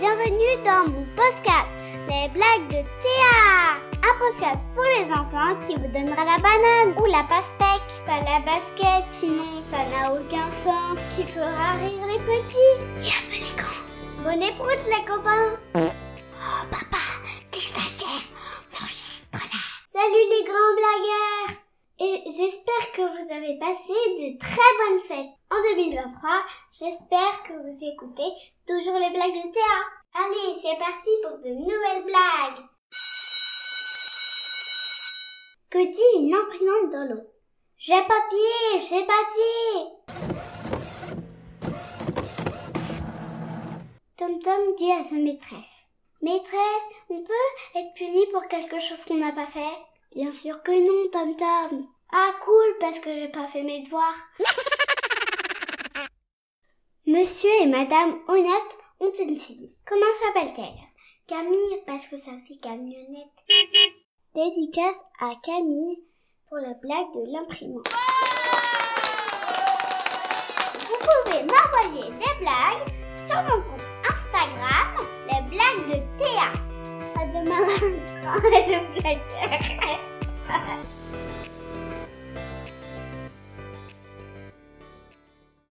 bienvenue dans mon podcast, les blagues de Théa. Un podcast pour les enfants qui vous donnera la banane ou la pastèque, pas la basket, sinon ça n'a aucun sens, qui fera rire les petits et un peu les grands. Bonne écoute les copains. Oh papa, t'exagères, l'enregistre là. Salut les grands blagueurs et j'espère que vous avez passé de très bonnes fêtes. En 2023, j'espère que vous écoutez toujours les blagues de Théa. Allez, c'est parti pour de nouvelles blagues. Que dit une imprimante dans l'eau J'ai papier, j'ai papier. Tom Tom dit à sa maîtresse. Maîtresse, on peut être puni pour quelque chose qu'on n'a pas fait? Bien sûr que non, Tom Tom. Ah cool, parce que j'ai pas fait mes devoirs. Monsieur et Madame Honnête une fille. Comment s'appelle-t-elle? Camille, parce que ça fait camionnette. Dédicace à Camille pour la blague de l'imprimante. Vous pouvez m'envoyer des blagues sur mon compte Instagram, les blagues de Théa. À demain, les blagues.